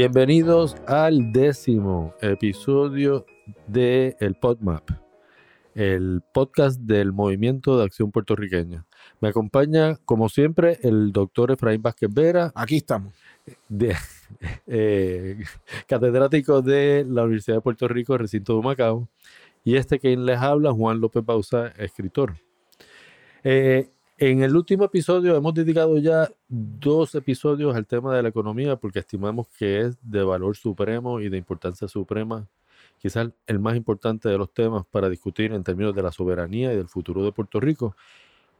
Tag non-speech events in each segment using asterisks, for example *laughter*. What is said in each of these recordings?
Bienvenidos al décimo episodio de el PodMap, el podcast del Movimiento de Acción Puertorriqueña. Me acompaña, como siempre, el doctor Efraín Vázquez Vera, Aquí estamos. de- eh, catedrático de la Universidad de Puerto Rico, recinto de Macao, y este que les habla, Juan López Bausa, escritor. Eh, en el último episodio hemos dedicado ya dos episodios al tema de la economía porque estimamos que es de valor supremo y de importancia suprema, quizás el más importante de los temas para discutir en términos de la soberanía y del futuro de Puerto Rico.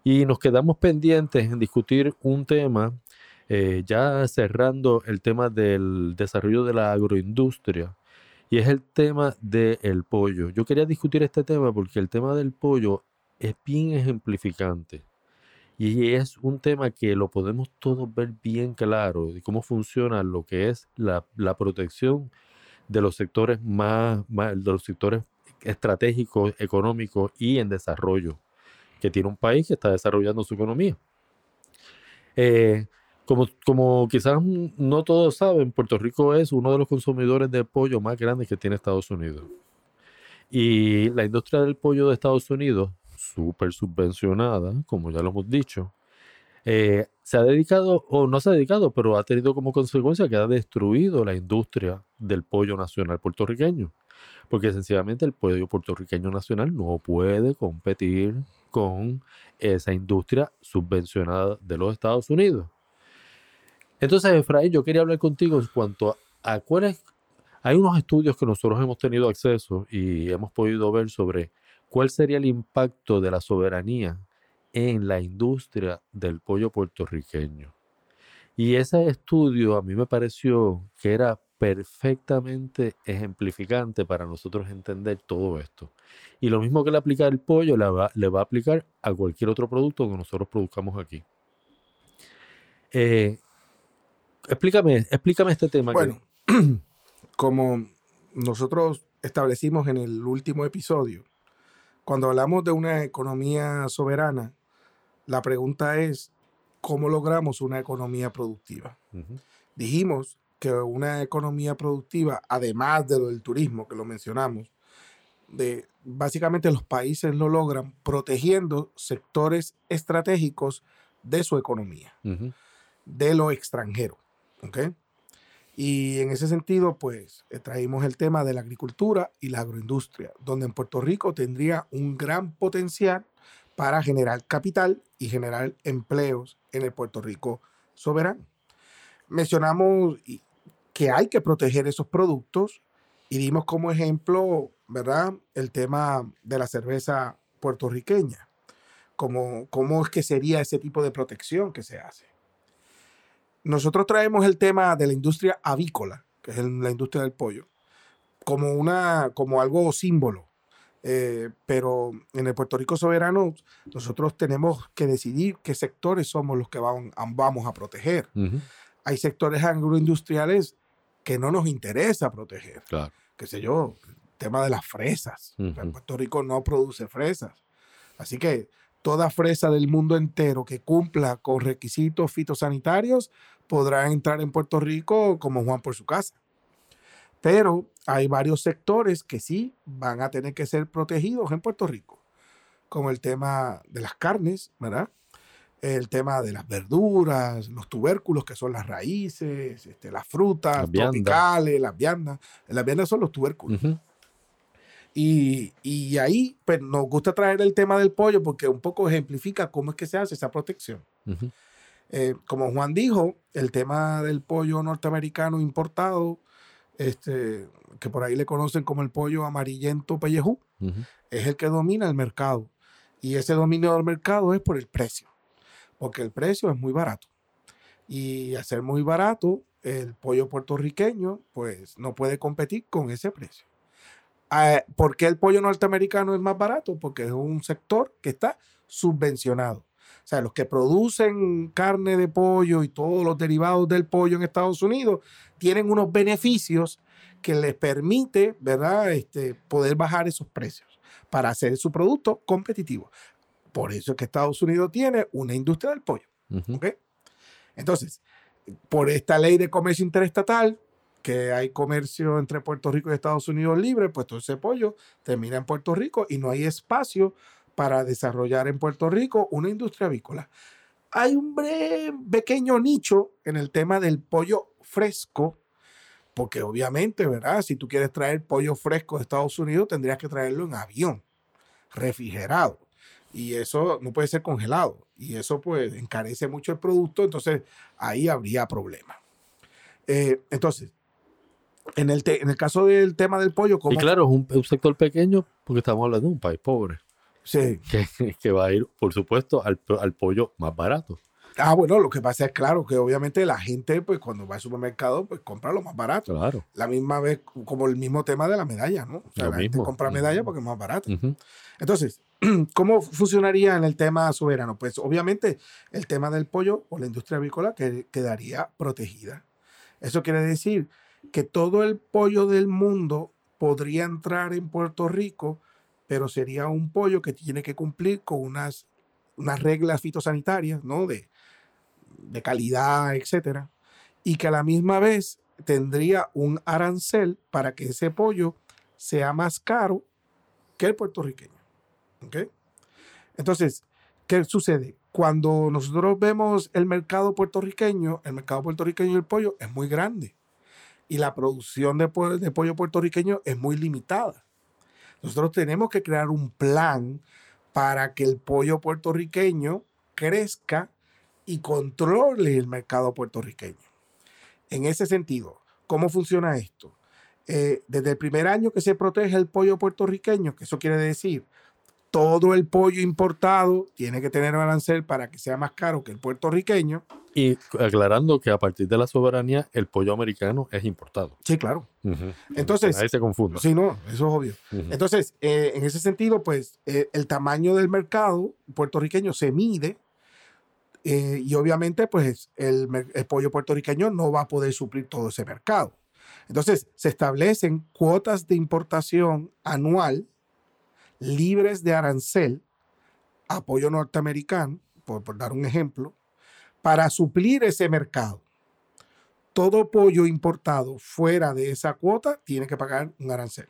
Y nos quedamos pendientes en discutir un tema, eh, ya cerrando el tema del desarrollo de la agroindustria, y es el tema del pollo. Yo quería discutir este tema porque el tema del pollo es bien ejemplificante. Y es un tema que lo podemos todos ver bien claro de cómo funciona lo que es la, la protección de los sectores más, de los sectores estratégicos, económicos y en desarrollo que tiene un país que está desarrollando su economía. Eh, como, como quizás no todos saben, Puerto Rico es uno de los consumidores de pollo más grandes que tiene Estados Unidos. Y la industria del pollo de Estados Unidos, súper subvencionada, como ya lo hemos dicho, eh, se ha dedicado, o no se ha dedicado, pero ha tenido como consecuencia que ha destruido la industria del pollo nacional puertorriqueño. Porque sencillamente el pollo puertorriqueño nacional no puede competir con esa industria subvencionada de los Estados Unidos. Entonces, Efraín, yo quería hablar contigo en cuanto a, a cuáles... Hay unos estudios que nosotros hemos tenido acceso y hemos podido ver sobre cuál sería el impacto de la soberanía en la industria del pollo puertorriqueño. Y ese estudio a mí me pareció que era perfectamente ejemplificante para nosotros entender todo esto. Y lo mismo que le aplica al pollo, le va, le va a aplicar a cualquier otro producto que nosotros produzcamos aquí. Eh, explícame, explícame este tema. Bueno, *clears throat* como nosotros establecimos en el último episodio, cuando hablamos de una economía soberana, la pregunta es, ¿cómo logramos una economía productiva? Dijimos que una economía productiva, además de lo del turismo que lo mencionamos, de, básicamente los países lo logran protegiendo sectores estratégicos de su economía. de lo extranjero. ¿ok? Y en ese sentido, pues eh, traímos el tema de la agricultura y la agroindustria, donde en Puerto Rico tendría un gran potencial para generar capital y generar empleos en el Puerto Rico soberano. Mencionamos que hay que proteger esos productos y dimos como ejemplo, ¿verdad? El tema de la cerveza puertorriqueña. Como, ¿Cómo es que sería ese tipo de protección que se hace? Nosotros traemos el tema de la industria avícola, que es la industria del pollo, como, una, como algo símbolo. Eh, pero en el Puerto Rico soberano, nosotros tenemos que decidir qué sectores somos los que van- vamos a proteger. ujú, Hay sectores agroindustriales que no nos interesa proteger. Claro. Qué sé yo, el tema de las fresas. Sea, Ujú. Puerto Rico no produce fresas. Así que toda fresa del mundo entero que cumpla con requisitos fitosanitarios podrá entrar en Puerto Rico como Juan por su casa. Pero hay varios sectores que sí van a tener que ser protegidos en Puerto Rico, como el tema de las carnes, ¿verdad? El tema de las verduras, los tubérculos, que son las raíces, este, las frutas Las tropicales, las viandas. Las viandas son los tubérculos. Y, y ahí pues, nos gusta traer el tema del pollo porque un poco ejemplifica cómo es que se hace esa protección. Eh, como Juan dijo, el tema del pollo norteamericano importado, este, que por ahí le conocen como el pollo amarillento pellejú, es el que domina el mercado. Y ese dominio del mercado es por el precio, porque el precio es muy barato. Y al ser muy barato, el pollo puertorriqueño pues no puede competir con ese precio. Ah, ¿Por qué el pollo norteamericano es más barato? Porque es un sector que está subvencionado. O sea, los que producen carne de pollo y todos los derivados del pollo en Estados Unidos tienen unos beneficios que les permite, ¿verdad?, este, poder bajar esos precios para hacer su producto competitivo. Por eso es que Estados Unidos tiene una industria del pollo. Ujú. ¿ok? Entonces, por esta ley de comercio interestatal, que hay comercio entre Puerto Rico y Estados Unidos libre, pues todo ese pollo termina en Puerto Rico y no hay espacio para desarrollar en Puerto Rico una industria avícola. Hay un breve, pequeño nicho en el tema del pollo fresco, porque obviamente, ¿verdad? Si tú quieres traer pollo fresco de Estados Unidos, tendrías que traerlo en avión, refrigerado. Y eso no puede ser congelado. Y eso pues encarece mucho el producto, entonces ahí habría problema. Eh, entonces, en el, en el caso del tema del pollo, como... Y claro, es un, un, sector pequeño porque estamos hablando de un país pobre. Sí. Que, que va a ir, por supuesto, al, al pollo más barato. Ah, bueno, lo que pasa es claro que obviamente la gente, pues cuando va al supermercado, pues compra lo más barato. Claro. La misma vez, como el mismo tema de la medalla, ¿no? O sea, Lo la gente mismo. compra medalla porque es más barato. Ujú. Entonces, *clears throat* ¿cómo funcionaría en el tema soberano? Pues obviamente el tema del pollo o la industria avícola que- quedaría protegida. Eso quiere decir que todo el pollo del mundo podría entrar en Puerto Rico, pero sería un pollo que tiene que cumplir con unas, unas reglas fitosanitarias, ¿no? De, de calidad, etcétera. Y que a la misma vez tendría un arancel para que ese pollo sea más caro que el puertorriqueño. ¿Ok? Entonces, ¿qué sucede? Cuando nosotros vemos el mercado puertorriqueño, el mercado puertorriqueño del pollo es muy grande y la producción de, po- de pollo puertorriqueño es muy limitada. Nosotros tenemos que crear un plan para que el pollo puertorriqueño crezca y controle el mercado puertorriqueño. En ese sentido, ¿cómo funciona esto? Eh, desde el primer año que se protege el pollo puertorriqueño, que eso quiere decir todo el pollo importado tiene que tener arancel para que sea más caro que el puertorriqueño. Y aclarando que a partir de la soberanía, el pollo americano es importado. Sí, claro. Entonces- Ahí se confunda. Sí, no, eso es obvio. Entonces, eh, en ese sentido, pues eh, el tamaño del mercado puertorriqueño se mide eh, y obviamente, pues el, el pollo puertorriqueño no va a poder suplir todo ese mercado. Entonces, se establecen cuotas de importación anual libres de arancel a pollo norteamericano, por, por dar un ejemplo, para suplir ese mercado. Todo pollo importado fuera de esa cuota tiene que pagar un arancel.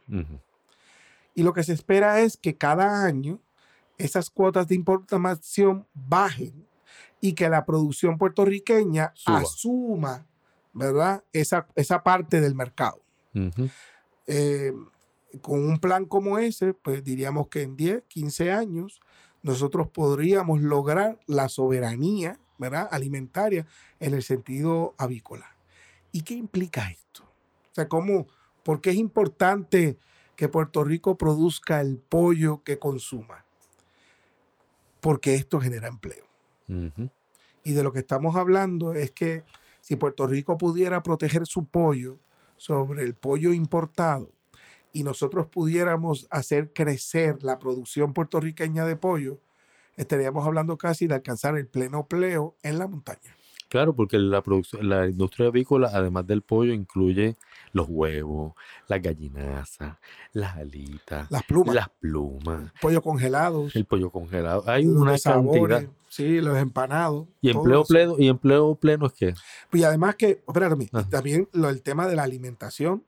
Y lo que se espera es que cada año esas cuotas de importación bajen y que la producción puertorriqueña Suba. asuma, ¿verdad? Esa, esa parte del mercado. Eh, con un plan como ese, pues diríamos que en 10, 15 años nosotros podríamos lograr la soberanía, ¿verdad? Alimentaria en el sentido avícola. ¿Y qué implica esto? O sea, ¿cómo, ¿por qué es importante que Puerto Rico produzca el pollo que consuma? Porque esto genera empleo. Y de lo que estamos hablando es que si Puerto Rico pudiera proteger su pollo sobre el pollo importado y nosotros pudiéramos hacer crecer la producción puertorriqueña de pollo, estaríamos hablando casi de alcanzar el pleno empleo en la montaña. Claro, porque la producción, la industria avícola, además del pollo, incluye los huevos, las gallinazas, las alitas, Las plumas, las plumas, pollo congelados, el pollo congelado. Hay los una sabores, cantidad. sí, los empanados. Y empleo eso. pleno, y empleo pleno es que Y además que, espérame, Ajá. también lo, el tema de la alimentación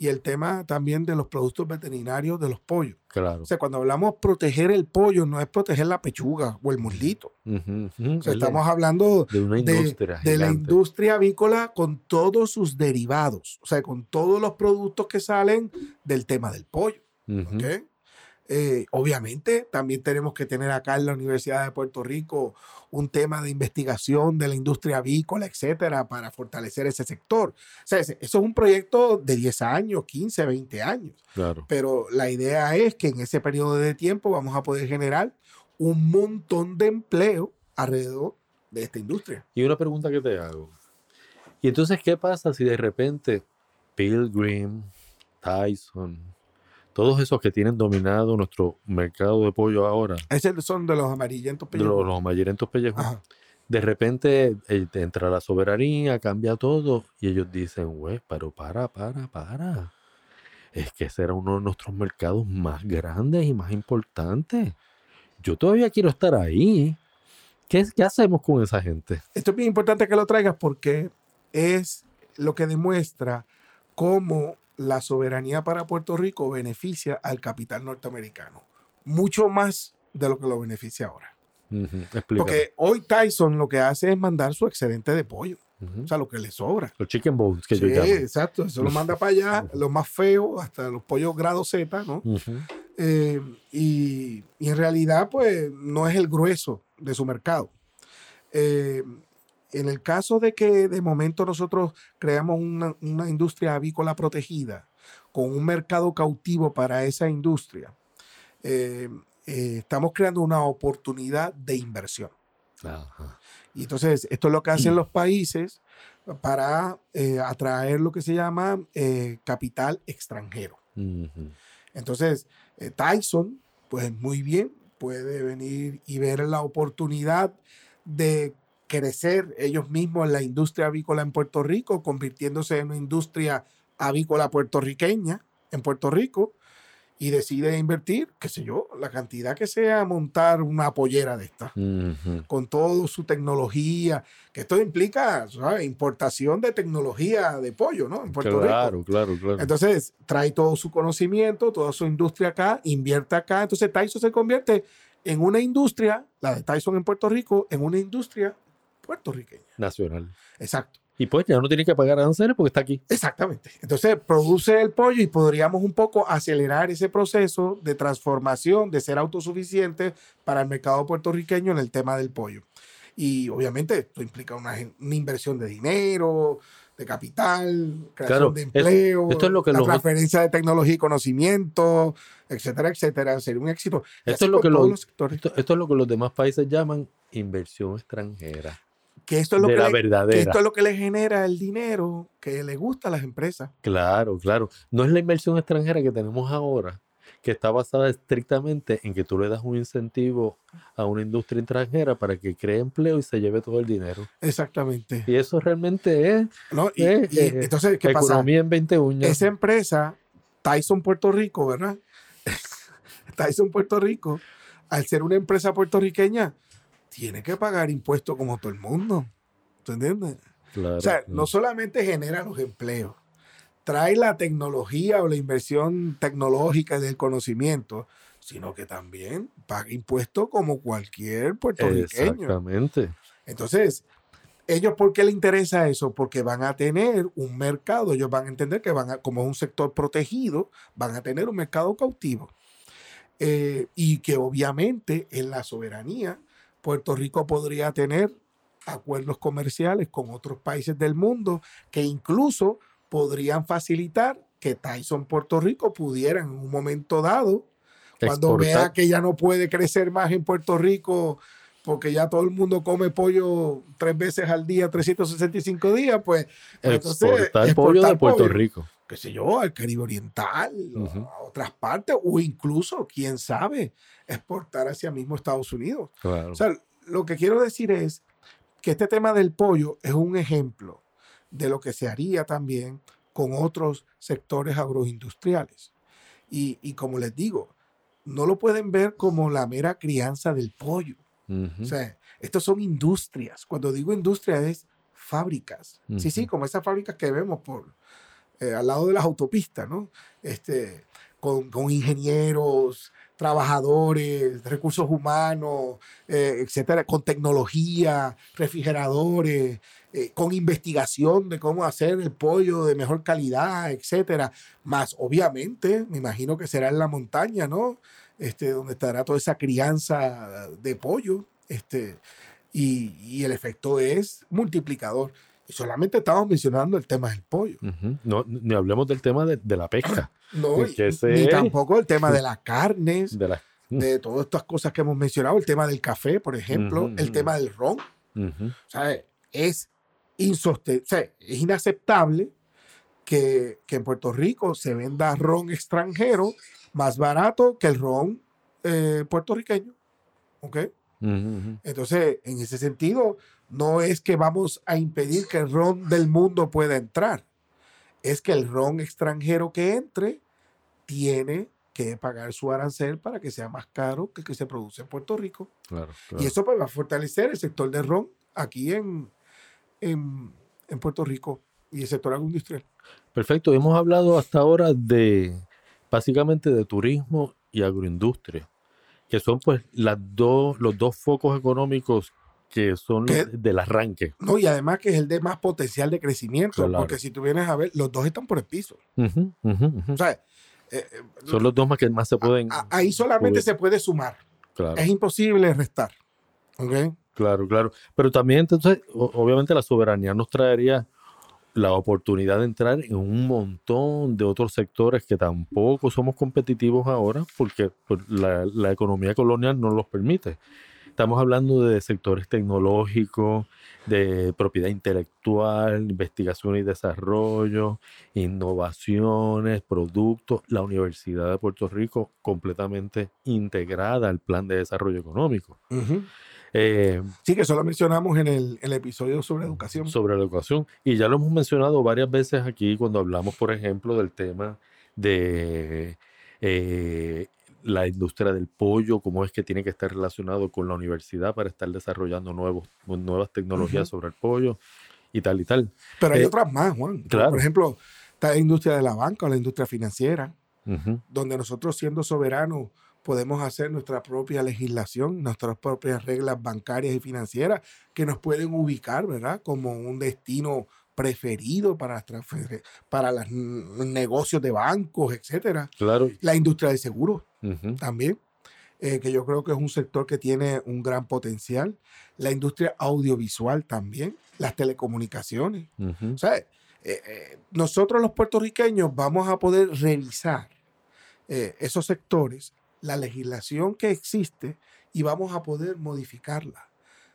y el tema también de los productos veterinarios de los pollos. claro. O sea, cuando hablamos proteger el pollo, no es proteger la pechuga o el muslito. O sea, estamos hablando de una industria de la industria avícola con todos sus derivados. O sea, con todos los productos que salen del tema del pollo. ¿ok? Eh, obviamente, también tenemos que tener acá en la Universidad de Puerto Rico un tema de investigación de la industria avícola, etcétera, para fortalecer ese sector. O sea, eso es un proyecto de 10 años, 15, 20 años. Claro. Pero la idea es que en ese periodo de tiempo vamos a poder generar un montón de empleo alrededor de esta industria. Y una pregunta que te hago. ¿Y entonces qué pasa si de repente Pilgrim, Tyson, todos esos que tienen dominado nuestro mercado de pollo ahora, Esos son de los amarillentos de los, pellejos. los amarillentos pellejos, Ajá. de repente eh, entra la soberanía, cambia todo, y ellos dicen, güey, pero para, para, para. Es que ese era uno de nuestros mercados más grandes y más importantes. Yo todavía quiero estar ahí. ¿Qué, qué hacemos con esa gente? Esto es bien importante que lo traigas porque es lo que demuestra cómo la soberanía para Puerto Rico beneficia al capital norteamericano. Mucho más de lo que lo beneficia ahora. Porque hoy Tyson lo que hace es mandar su excedente de pollo, o sea, lo que le sobra. Los chicken bones que yo Sí, llamo. exacto, eso lo manda para allá, *laughs* los más feos, hasta los pollos grado Z, ¿no? Eh, y, y en realidad, pues, no es el grueso de su mercado. Eh, en el caso de que de momento nosotros creamos una, una industria avícola protegida con un mercado cautivo para esa industria, eh, eh, estamos creando una oportunidad de inversión. Ajá. Y entonces, esto es lo que hacen *clears throat* los países para eh, atraer lo que se llama capital extranjero. Entonces, Tyson, pues muy bien, puede venir y ver la oportunidad de crecer ellos mismos en la industria avícola en Puerto Rico, convirtiéndose en una industria avícola puertorriqueña en Puerto Rico y decide invertir, qué sé yo, la cantidad que sea, montar una pollera de esta Ujú. con toda su tecnología, que esto implica ¿sabes? importación de tecnología de pollo, ¿no? En Puerto Rico. Claro, claro, claro. Entonces, trae todo su conocimiento, toda su industria acá, invierte acá. Entonces, Tyson se convierte en una industria, la de Tyson en Puerto Rico, en una industria puertorriqueña. Nacional. Exacto. Y pues ya no tiene que pagar aranceles porque está aquí. Exactamente. Entonces, produce el pollo y podríamos un poco acelerar ese proceso de transformación, de ser autosuficiente para el mercado puertorriqueño en el tema del pollo. Y obviamente esto implica una, inversión de dinero, de capital, creación Claro, de empleo, esto es lo que la los- transferencia de tecnología y conocimiento, etcétera, etcétera. Sería un éxito. Esto es lo que los- los sectores. Esto, esto es lo que los demás países llaman inversión extranjera. Que esto es lo de que la le- que verdadera. esto es lo que le genera el dinero que le gusta a las empresas. Claro, claro. No es la inversión extranjera que tenemos ahora, que está basada estrictamente en que tú le das un incentivo a una industria extranjera para que cree empleo y se lleve todo el dinero. Exactamente. Y eso realmente es ¿no? Y, Eh, y entonces, ¿qué pasa? economía en 20 uñas. Esa empresa, Tyson Puerto Rico, ¿verdad? *laughs* Tyson Puerto Rico, al ser una empresa puertorriqueña, tiene que pagar impuestos como todo el mundo. ¿Tú entiendes? Claro. O sea, no solamente genera los empleos, trae la tecnología o la inversión tecnológica del conocimiento, sino que también paga impuestos como cualquier puertorriqueño. Exactamente. Entonces, ellos, ¿por qué les interesa eso? Porque van a tener un mercado, ellos van a entender que van a, como es un sector protegido, van a tener un mercado cautivo. Eh, y que obviamente en la soberanía, Puerto Rico podría tener acuerdos comerciales con otros países del mundo que incluso podrían facilitar que Tyson Puerto Rico pudiera en un momento dado, cuando vea que ya no puede crecer más en Puerto Rico, porque ya todo el mundo come pollo tres veces al día, 365 días, pues, pues entonces, exportar pollo de Puerto pollo. Rico. Qué sé yo, al Caribe Oriental, o Ujú. a otras partes, o incluso, quién sabe, exportar hacia mismo Estados Unidos. Claro. O sea, lo que quiero decir es que este tema del pollo es un ejemplo de lo que se haría también con otros sectores agroindustriales. Y, y como les digo, no lo pueden ver como la mera crianza del pollo. Ujú. O sea, estos son industrias. Cuando digo industria es fábricas. Sí, sí, Ujú. como esas fábricas que vemos por eh, al lado de las autopistas, ¿no? Este, con, con ingenieros, trabajadores, recursos humanos, eh, etcétera, con tecnología, refrigeradores, eh, con investigación de cómo hacer el pollo de mejor calidad, etcétera. Más, obviamente, me imagino que será en la montaña, ¿no? Este, donde estará toda esa crianza de pollo. Este, y, y el efecto es multiplicador. Y solamente estamos mencionando el tema del pollo. Ujú. No, ni hablemos del tema de, de la pesca. *clears throat* No, y- ese ni tampoco el tema de *laughs* las carnes, De la... *laughs* de todas estas cosas que hemos mencionado, el tema del café, por ejemplo, Ujú, el ujú. tema del ron. Ujú. O sea, es, insoste- o sea, es inaceptable que, que en Puerto Rico se venda ron extranjero más barato que el ron eh, puertorriqueño. ¿Ok? Entonces, en ese sentido, no es que vamos a impedir que el ron del mundo pueda entrar. Es que el ron extranjero que entre tiene que pagar su arancel para que sea más caro que el que se produce en Puerto Rico. Claro, claro. Y eso pues, va a fortalecer el sector de ron aquí en, en, en Puerto Rico. y el sector agroindustrial. Perfecto. Hemos hablado hasta ahora de básicamente de turismo y agroindustria, que son pues las dos, los dos focos económicos que son Que- los del arranque. No, y además que es el de más potencial de crecimiento, Claro. porque si tú vienes a ver, los dos están por el piso. O sea, eh, eh, Son los dos más que más se pueden. a- ahí solamente se puede sumar. Claro. Es imposible restar. ¿Ok? Claro, claro. Pero también entonces, obviamente la soberanía nos traería la oportunidad de entrar en un montón de otros sectores que tampoco somos competitivos ahora porque pues, la, la economía colonial no los permite. Estamos hablando de sectores tecnológicos, de propiedad intelectual, investigación y desarrollo, innovaciones, productos. La Universidad de Puerto Rico completamente integrada al plan de desarrollo económico. Eh, Sí, que eso lo mencionamos en el, el episodio sobre educación. sobre la educación. Y ya lo hemos mencionado varias veces aquí cuando hablamos, por ejemplo, del tema de eh, la industria del pollo, cómo es que tiene que estar relacionado con la universidad para estar desarrollando nuevos, nuevas tecnologías sobre el pollo y tal y tal. Pero hay eh, otras más, Juan. claro. Por ejemplo, está la industria de la banca o la industria financiera, donde nosotros siendo soberanos podemos hacer nuestra propia legislación, nuestras propias reglas bancarias y financieras que nos pueden ubicar, ¿verdad? Como un destino preferido para, para los negocios de bancos, etcétera. Claro. La industria del seguro ujú, también, eh, que yo creo que es un sector que tiene un gran potencial. La industria audiovisual también, las telecomunicaciones. ujú. O sea, eh, eh, nosotros los puertorriqueños vamos a poder revisar esos sectores, la legislación que existe y vamos a poder modificarla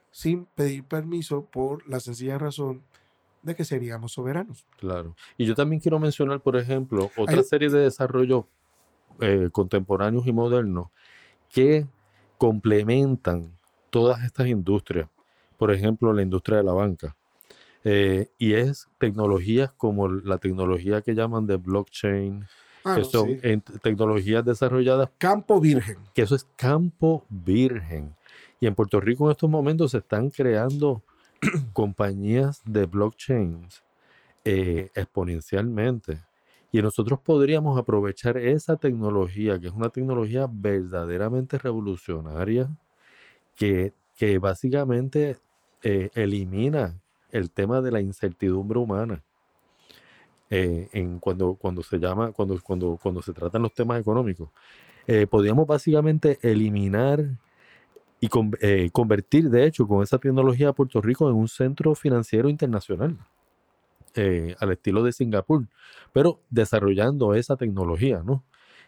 sin pedir permiso por la sencilla razón de que seríamos soberanos. Claro. Y yo también quiero mencionar, por ejemplo, otra Hay- serie de desarrollos eh, contemporáneos y modernos que complementan todas estas industrias. Por ejemplo, la industria de la banca. Eh, y es tecnologías como la tecnología que llaman de blockchain, Ah, que no, son sí. en- tecnologías desarrolladas, Campo virgen. que eso es campo virgen. Y en Puerto Rico en estos momentos se están creando *clears throat* compañías de blockchains eh, exponencialmente. Y nosotros podríamos aprovechar esa tecnología, que es una tecnología verdaderamente revolucionaria, que, que básicamente eh, elimina el tema de la incertidumbre humana. eh, en cuando, cuando se llama, cuando, cuando, cuando se tratan los temas económicos. Podríamos básicamente eliminar y eh, convertir, de hecho, con esa tecnología a Puerto Rico en un centro financiero internacional, eh, al estilo de Singapur, pero desarrollando esa tecnología, ¿no?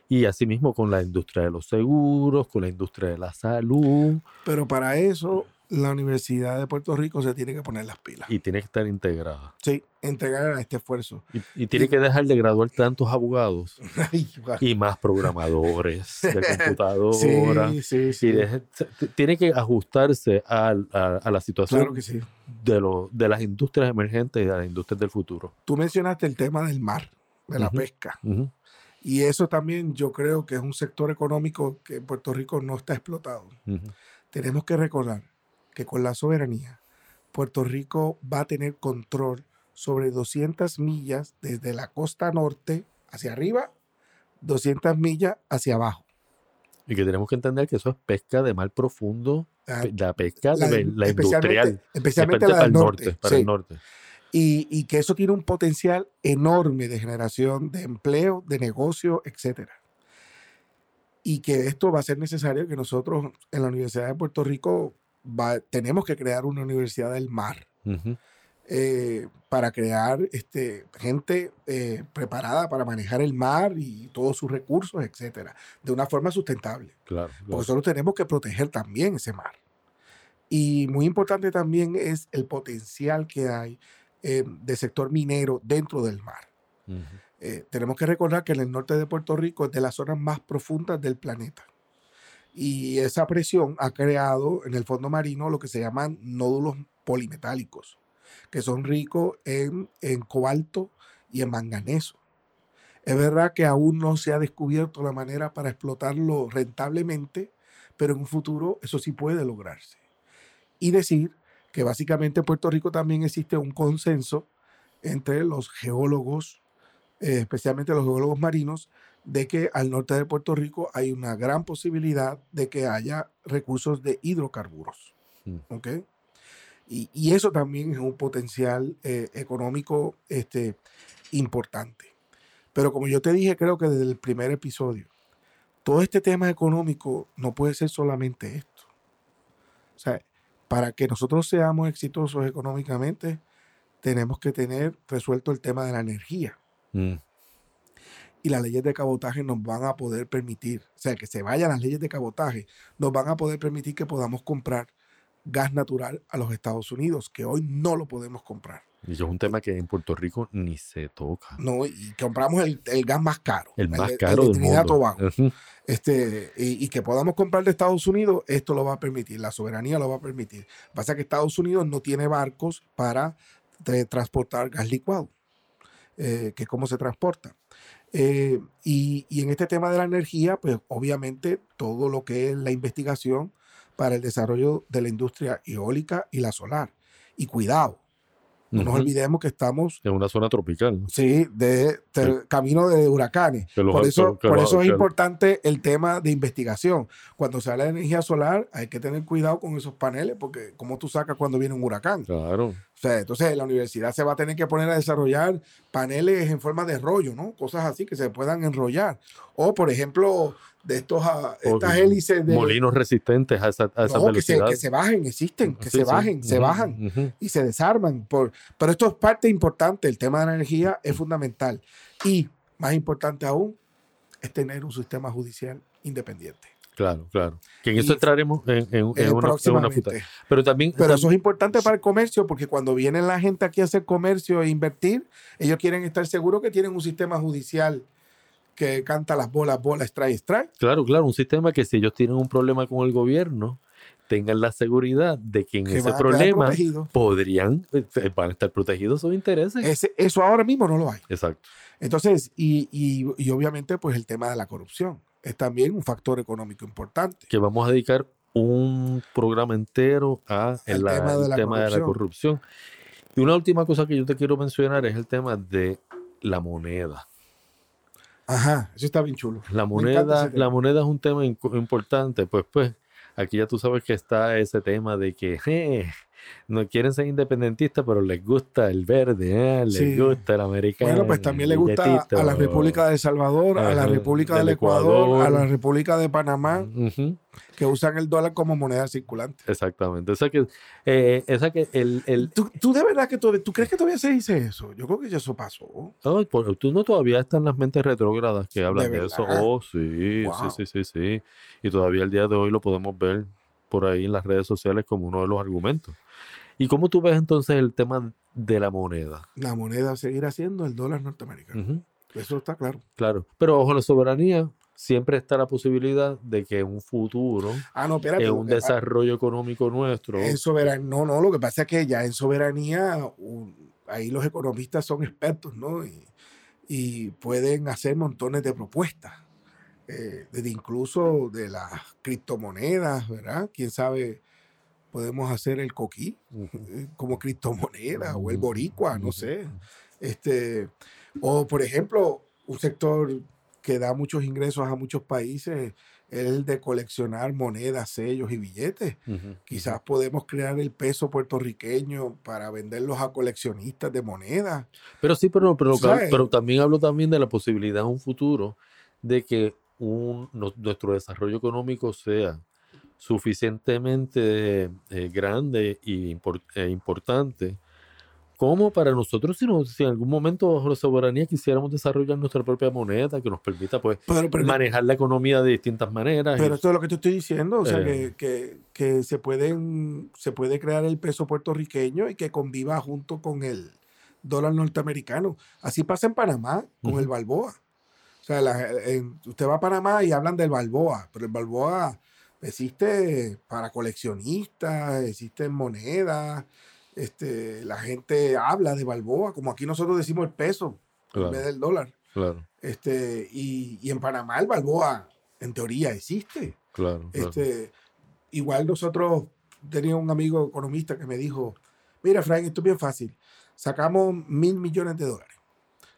Y asimismo con la industria de los seguros, con la industria de la salud, Pero para eso la Universidad de Puerto Rico se tiene que poner las pilas. y tiene que estar integrada. Sí, entregar a este esfuerzo. Y, y tiene que dejar de graduar tantos abogados *laughs* Ay, y más programadores de *laughs* computadora. sí, sí, sí. Y deje- tiene que ajustarse a, a la situación Claro que sí. de, lo- de las industrias emergentes y de las industrias del futuro. Tú mencionaste el tema del mar, de la pesca. Y eso también yo creo que es un sector económico que en Puerto Rico no está explotado. Tenemos que recordar que con la soberanía, Puerto Rico va a tener control sobre 200 millas desde la costa norte hacia arriba, 200 millas hacia abajo. Y que tenemos que entender que eso es pesca de mar profundo, Ah, la pesca la- de la industrial, Especialmente especialmente la para del el norte. norte, para sí. el norte. y, y que eso tiene un potencial enorme de generación de empleo, de negocio, etcétera. Y que esto va a ser necesario que nosotros en la Universidad de Puerto Rico va- tenemos que crear una universidad del mar Ujú, eh, para crear este, gente eh, preparada para manejar el mar y todos sus recursos, etcétera, de una forma sustentable. Claro, Porque claro. nosotros tenemos que proteger también ese mar. Y muy importante también es el potencial que hay eh, de sector minero dentro del mar. Ujú, Eh, tenemos que recordar que en el norte de Puerto Rico es de las zonas más profundas del planeta. Y esa presión ha creado en el fondo marino lo que se llaman nódulos polimetálicos, que son ricos en, cobalto y en manganeso. Es verdad que aún no se ha descubierto la manera para explotarlo rentablemente, pero en un futuro eso sí puede lograrse. Y decir que básicamente en Puerto Rico también existe un consenso entre los geólogos, eh, especialmente los geólogos marinos, de que al norte de Puerto Rico hay una gran posibilidad de que haya recursos de hidrocarburos. Mm. ¿ok? Y, y eso también es un potencial eh, económico este, importante. Pero como yo te dije, creo que desde el primer episodio, todo este tema económico no puede ser solamente esto. O sea, para que nosotros seamos exitosos económicamente, tenemos que tener resuelto el tema de la energía. Mm. Y las leyes de cabotaje nos van a poder permitir, o sea, que se vayan las leyes de cabotaje, nos van a poder permitir que podamos comprar gas natural a los Estados Unidos, que hoy no lo podemos comprar. Y eso es un tema que en Puerto Rico ni se toca. No, y compramos el, el gas más caro. El más caro de del mundo. Tobago. Este, y, y que podamos comprar de Estados Unidos, esto lo va a permitir, la soberanía lo va a permitir. Pasa que Estados Unidos no tiene barcos para de transportar gas licuado, eh, que es cómo se transporta. Eh, y, y en este tema de la energía, pues obviamente todo lo que es la investigación para el desarrollo de la industria eólica y la solar. Y cuidado, no nos olvidemos que estamos En una zona tropical. Sí, de, camino de huracanes. Los- por eso, por los- eso es importante el tema de investigación. Cuando se habla de energía solar, hay que tener cuidado con esos paneles, porque ¿cómo tú sacas cuando viene un huracán? Claro. O sea, entonces la universidad se va a tener que poner a desarrollar paneles en forma de rollo, ¿no? Cosas así que se puedan enrollar. O, por ejemplo, de estos, ah, O estas hélices de... Molinos resistentes a esa, a esa No, que se, velocidad. que se bajen, existen, que Sí, se sí. bajen, se Ujú, bajan ujú. y se desarman. Por, pero esto es parte importante, el tema de la energía es fundamental. Y más importante aún, es tener un sistema judicial independiente. Claro, claro. Que en eso entraremos en, en- en Eh, una, una. Pero también. Pero eso es importante para el comercio, porque cuando viene la gente aquí a hacer comercio e invertir, ellos quieren estar seguros que tienen un sistema judicial que canta las bolas, bolas, strike, strike. Claro, claro, un sistema que si ellos tienen un problema con el gobierno, tengan la seguridad de que en Que ese problema podrían, eh, van a estar protegidos sus intereses. Ese- eso ahora mismo no lo hay. Exacto. Entonces, y, y- y obviamente, pues el tema de la corrupción es también un factor económico importante. Que vamos a dedicar un programa entero a El el, la- tema de el la tema de la corrupción. Y una última cosa que yo te quiero mencionar es el tema de la moneda. Ajá, eso está bien chulo. La moneda, la moneda es un tema importante, pues pues aquí ya tú sabes que está ese tema de que je, no quieren ser independentistas, pero les gusta el verde, ¿eh? les Sí. gusta el americano. Bueno, pues también le el gusta a la República de El Salvador, a la República del del Ecuador, a la República de Panamá, que usan el dólar como moneda circulante. Exactamente. O sea que, eh, esa que el, el ¿Tú, tú de verdad que todavía- tú crees que todavía se dice eso? Yo creo que ya eso pasó. Por- tú no todavía están las mentes retrógradas que hablan de, eso. Oh, sí, Wow. sí, sí, sí, sí. Y todavía el día de hoy lo podemos ver por ahí en las redes sociales como uno de los argumentos. ¿Y cómo tú ves entonces el tema de la moneda? La moneda seguirá siendo el dólar norteamericano. Eso está claro. Claro. Pero bajo la soberanía siempre está la posibilidad de que en un futuro, Ah, no, espérate. en un desarrollo económico nuestro, En soberanía, no, no, lo que pasa es que ya en soberanía, ahí los economistas son expertos, ¿no? Y, y pueden hacer montones de propuestas, eh, desde incluso de las criptomonedas, ¿verdad? Quién sabe, podemos hacer el coquí eh, como criptomoneda o el boricua, no sé. Este, o por ejemplo, un sector que da muchos ingresos a muchos países es el de coleccionar monedas, sellos y billetes. Quizás podemos crear el peso puertorriqueño para venderlos a coleccionistas de monedas. Pero sí, pero, pero, también hablo también de la posibilidad en un futuro de que un, no- nuestro desarrollo económico sea suficientemente eh, grande y impor- e importante como para nosotros, si, no- si en algún momento bajo la soberanía quisiéramos desarrollar nuestra propia moneda que nos permita pues Pero, pero, manejar la economía de distintas maneras. y- pero esto es lo que te estoy diciendo, o sea, Eh. que, que- que se, pueden, se puede crear el peso puertorriqueño y que conviva junto con el dólar norteamericano. Así pasa en Panamá con Ujú. el Balboa. O sea, la- en- usted va a Panamá y hablan del Balboa, pero el Balboa existe para coleccionistas, existe en monedas, este, la gente habla de Balboa, como aquí nosotros decimos el peso Claro. en vez del dólar. Claro, Este, y, y en Panamá el Balboa, en teoría, existe. claro, claro. Este, igual nosotros tenía un amigo economista que me dijo, mira, Frank, esto es bien fácil. Sacamos mil millones de dólares.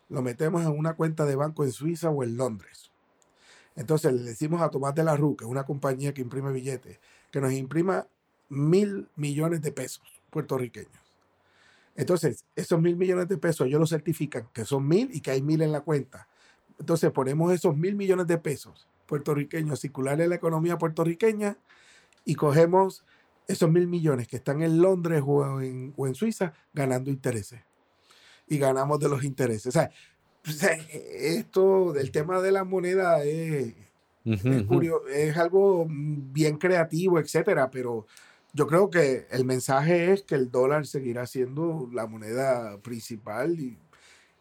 Lo metemos en una cuenta de banco en Suiza o en Londres. Entonces le decimos a Tomás de la Rue, que es una compañía que imprime billetes, que nos imprima mil millones de pesos puertorriqueños. Entonces, esos mil millones de pesos ellos lo certifican que son mil y que hay mil en la cuenta. Entonces ponemos esos mil millones de pesos puertorriqueños a circular en la economía puertorriqueña y cogemos esos mil millones que están en Londres o en, o en Suiza ganando intereses. Y ganamos de los intereses. O sea, o sea, esto del tema de la moneda es, Ujú, es, ujú. curio- es algo bien creativo, etcétera, pero yo creo que el mensaje es que el dólar seguirá siendo la moneda principal y,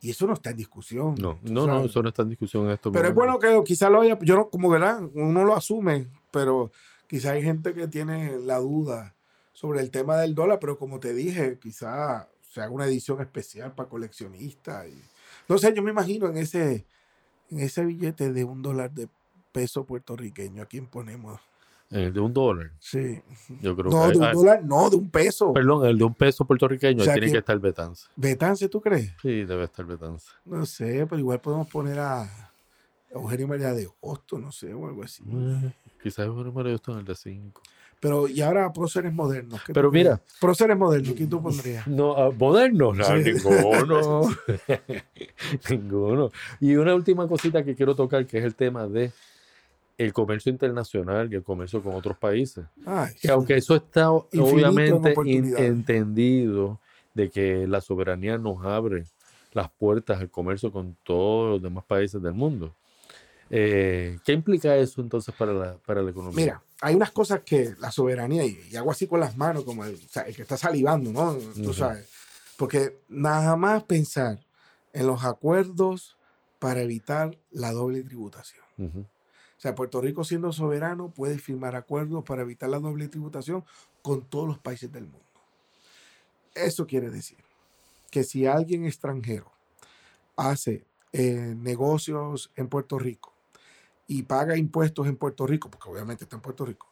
y eso no está en discusión. No, no, no, sabes. eso no está en discusión en estos Pero es bueno que quizá lo haya, yo no, como verán, uno lo asume, pero quizá hay gente que tiene la duda sobre el tema del dólar, pero como te dije, quizá se haga una edición especial para coleccionistas. Y, no sé, yo me imagino en ese, en ese billete de un dólar de peso puertorriqueño, ¿a quién ponemos? El de un dólar. Sí. Yo creo No, que. de un ah, deular, no, de un peso. perdón, el de un peso puertorriqueño. O sea, ahí tiene que- que estar Betance. Betance, ¿tú crees? Sí, debe estar Betance. No sé, pero igual podemos poner a Eugenio María de Hosto, no sé, o algo así. Eh, Quizás es un número en el de 5. Pero, y ahora próceres modernos. ¿qué Pero mira. Próceres modernos, ¿quién tú pondrías? No, ah, modernos, no, Sí. ninguno. *laughs* *laughs* ninguno. Y una última cosita que quiero tocar, que es el tema de el comercio internacional y el comercio con otros países. Que aunque eso está en obviamente entendido de que la soberanía nos abre las puertas al comercio con todos los demás países del mundo. Eh, ¿Qué implica eso entonces para la, para la economía? Mira, hay unas cosas que la soberanía, y, y hago así con las manos, como el, o sea, el que está salivando, ¿no? Tú sabes. Porque nada más pensar en los acuerdos para evitar la doble tributación. O sea, Puerto Rico siendo soberano puede firmar acuerdos para evitar la doble tributación con todos los países del mundo. Eso quiere decir que si alguien extranjero hace eh, negocios en Puerto Rico y paga impuestos en Puerto Rico, porque obviamente está en Puerto Rico,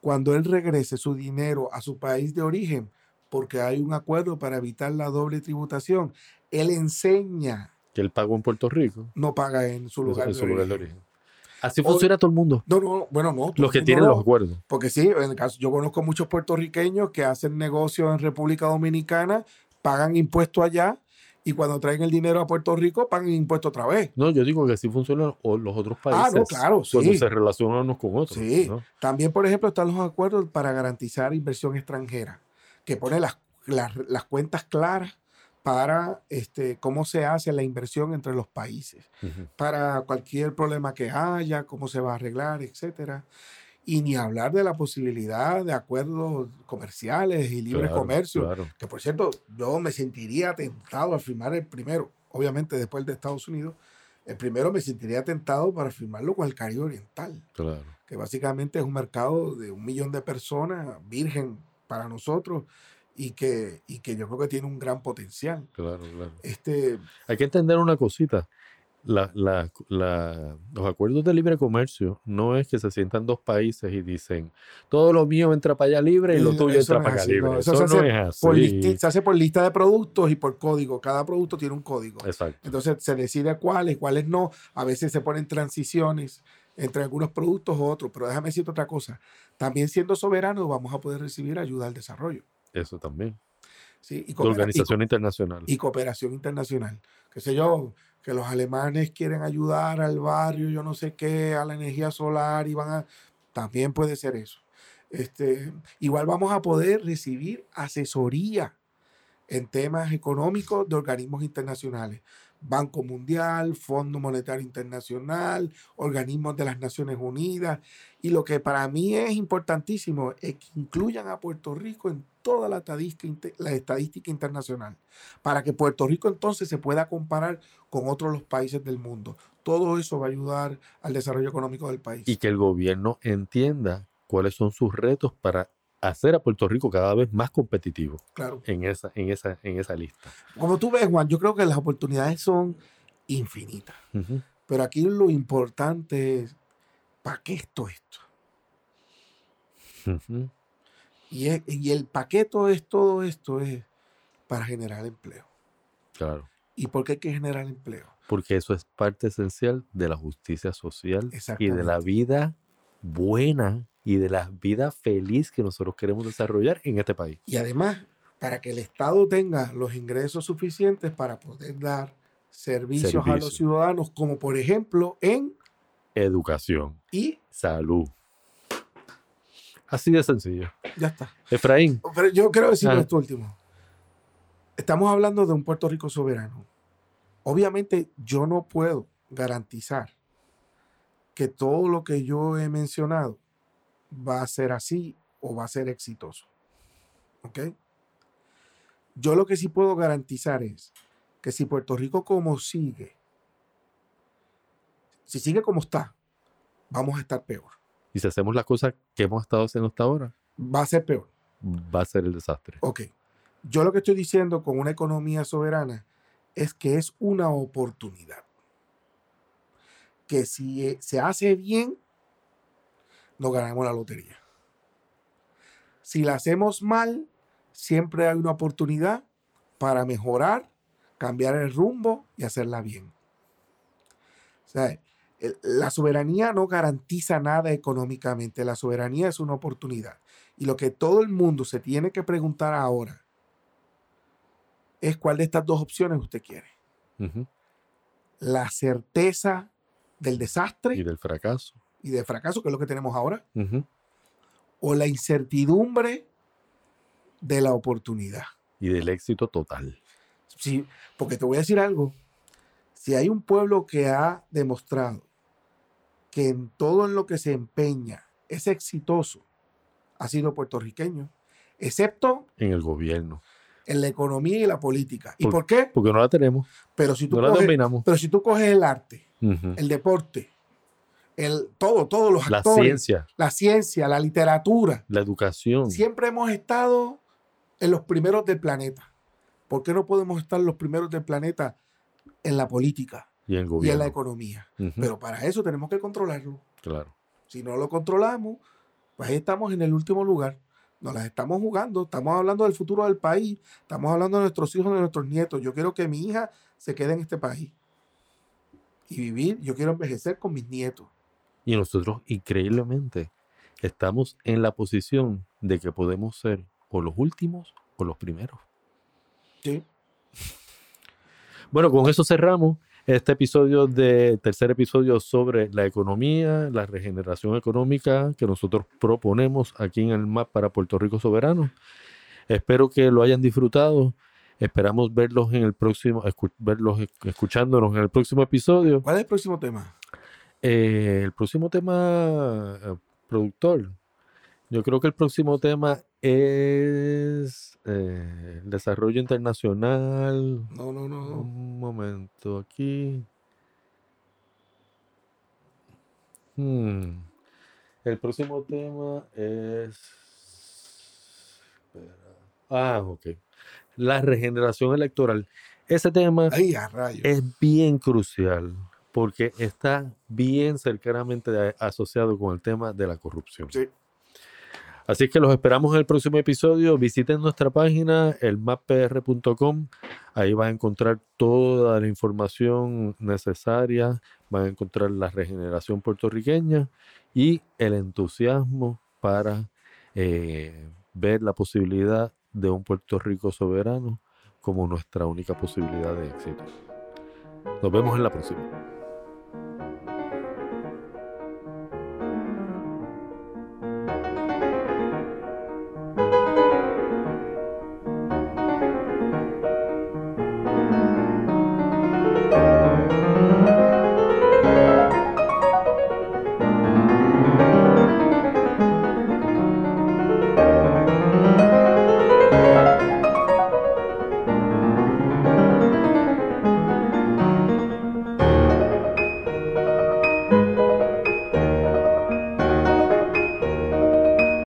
cuando él regrese su dinero a su país de origen, porque hay un acuerdo para evitar la doble tributación, él enseña, Que él pagó en Puerto Rico, no paga en su en lugar, su de, lugar de origen. Así O- funciona todo el mundo. No, no, bueno, no. Los que tienen no. los acuerdos. Porque sí, en el caso, yo conozco muchos puertorriqueños que hacen negocios en República Dominicana, pagan impuestos allá y cuando traen el dinero a Puerto Rico pagan impuestos otra vez. No, yo digo que así funcionan los otros Ah, países. no, claro, Cuando sí. se relacionan unos con otros. Sí. ¿no? También, por ejemplo, están los acuerdos para garantizar inversión extranjera, que pone las, las, las cuentas claras para este, cómo se hace la inversión entre los países. Para cualquier problema que haya, cómo se va a arreglar, etcétera. Y ni hablar de la posibilidad de acuerdos comerciales y libre Claro, comercio, claro. que por cierto, yo me sentiría tentado a firmar el primero, obviamente después de Estados Unidos, el primero me sentiría tentado para firmarlo con el Caribe Oriental, Claro. que básicamente es un mercado de un millón de personas, virgen para nosotros, y que, y que yo creo que tiene un gran potencial. Claro, claro. Este, Hay que entender una cosita. La- la- la- los acuerdos de libre comercio no es que se sientan dos países y dicen todo lo mío entra para allá libre y lo tuyo eso entra no para acá así, libre. no, eso eso se no hace es así. por se hace por lista de productos y por código. Cada producto tiene un código. Exacto. Entonces se decide cuáles, cuáles no. A veces se ponen transiciones entre algunos productos u otros. Pero déjame decirte otra cosa. También siendo soberanos vamos a poder recibir ayuda al desarrollo. Eso también. ¿sí? Y, organización internacional. y cooperación internacional. Qué sé yo, que los alemanes quieren ayudar al barrio, yo no sé qué, a la energía solar y van a... También puede ser eso. Este, igual vamos a poder recibir asesoría en temas económicos de organismos internacionales. Banco Mundial, Fondo Monetario Internacional, organismos de las Naciones Unidas. Y lo que para mí es importantísimo es que incluyan a Puerto Rico en toda la estadística, la estadística internacional, para que Puerto Rico entonces se pueda comparar con otros los países del mundo. Todo eso va a ayudar al desarrollo económico del país. Y que el gobierno entienda cuáles son sus retos para hacer a Puerto Rico cada vez más competitivo claro. en esa, en esa, en esa lista. Como tú ves, Juan, yo creo que las oportunidades son infinitas. Pero aquí lo importante es, ¿para qué esto esto? Ujú. Y, es- y el paquete es todo esto es para generar empleo. Claro. ¿Y por qué hay que generar empleo? Porque eso es parte esencial de la justicia social y de la vida buena y de la vida feliz que nosotros queremos desarrollar en este país. Y además, para que el Estado tenga los ingresos suficientes para poder dar servicios a los ciudadanos, como por ejemplo en Educación, y salud. Así de sencillo. ya está. Efraín, Pero yo quiero decir Ah. esto último. Estamos hablando de un Puerto Rico soberano. Obviamente yo no puedo garantizar que todo lo que yo he mencionado va a ser así o va a ser exitoso. ¿Ok? Yo lo que sí puedo garantizar es que si Puerto Rico como sigue, si sigue como está, vamos a estar peor. Y si hacemos las cosas que hemos estado haciendo hasta ahora, Va a ser peor. va a ser el desastre. Ok. Yo lo que estoy diciendo con una economía soberana es que es una oportunidad. Que si eh, se hace bien, nos ganamos la lotería. Si la hacemos mal, siempre hay una oportunidad para mejorar, cambiar el rumbo y hacerla bien. O sea, la soberanía no garantiza nada económicamente, la soberanía es una oportunidad. Y lo que todo el mundo se tiene que preguntar ahora es cuál de estas dos opciones usted quiere. La certeza del desastre Y del fracaso. y del fracaso, que es lo que tenemos ahora, o la incertidumbre de la oportunidad. Y del éxito total. Sí, porque te voy a decir algo. Si hay un pueblo que ha demostrado que en todo en lo que se empeña es exitoso, ha sido puertorriqueño, excepto En el gobierno. en la economía y la política. ¿Y Por- por qué? Porque no la tenemos. Pero si tú, No la coges, dominamos. pero si tú coges el arte, el deporte, el, todo, todos los La actores, ciencia, la ciencia, la literatura, la educación. siempre hemos estado en los primeros del planeta. ¿Por qué no podemos estar los primeros del planeta en la política Y en el y en la economía? Pero para eso tenemos que controlarlo. Claro. Si no lo controlamos, pues ahí estamos en el último lugar. Nos las estamos jugando, estamos hablando del futuro del país, estamos hablando de nuestros hijos, de nuestros nietos. Yo quiero que mi hija se quede en este país y vivir, yo quiero envejecer con mis nietos. Y nosotros, increíblemente, estamos en la posición de que podemos ser o los últimos o los primeros. ¿sí? Bueno, con eso cerramos este episodio de tercer episodio sobre la economía, la regeneración económica que nosotros proponemos aquí en el MAP para Puerto Rico Soberano. Espero que lo hayan disfrutado. Esperamos verlos en el próximo, escu- verlos esc- escuchándonos en el próximo episodio. ¿Cuál es el próximo tema? Eh, el próximo tema, eh, productor. Yo creo que el próximo tema es eh, el desarrollo internacional. No, no, no. Un momento aquí. Hmm. El próximo tema es. espera. Ah, ok. La regeneración electoral. Ese tema Ay, es bien crucial porque está bien cercanamente asociado con el tema de la corrupción. Sí. Así que los esperamos en el próximo episodio. Visiten nuestra página, elmappr.com. Ahí van a encontrar toda la información necesaria. Van a encontrar la regeneración puertorriqueña y el entusiasmo para eh, ver la posibilidad de un Puerto Rico soberano como nuestra única posibilidad de éxito. Nos vemos en la próxima.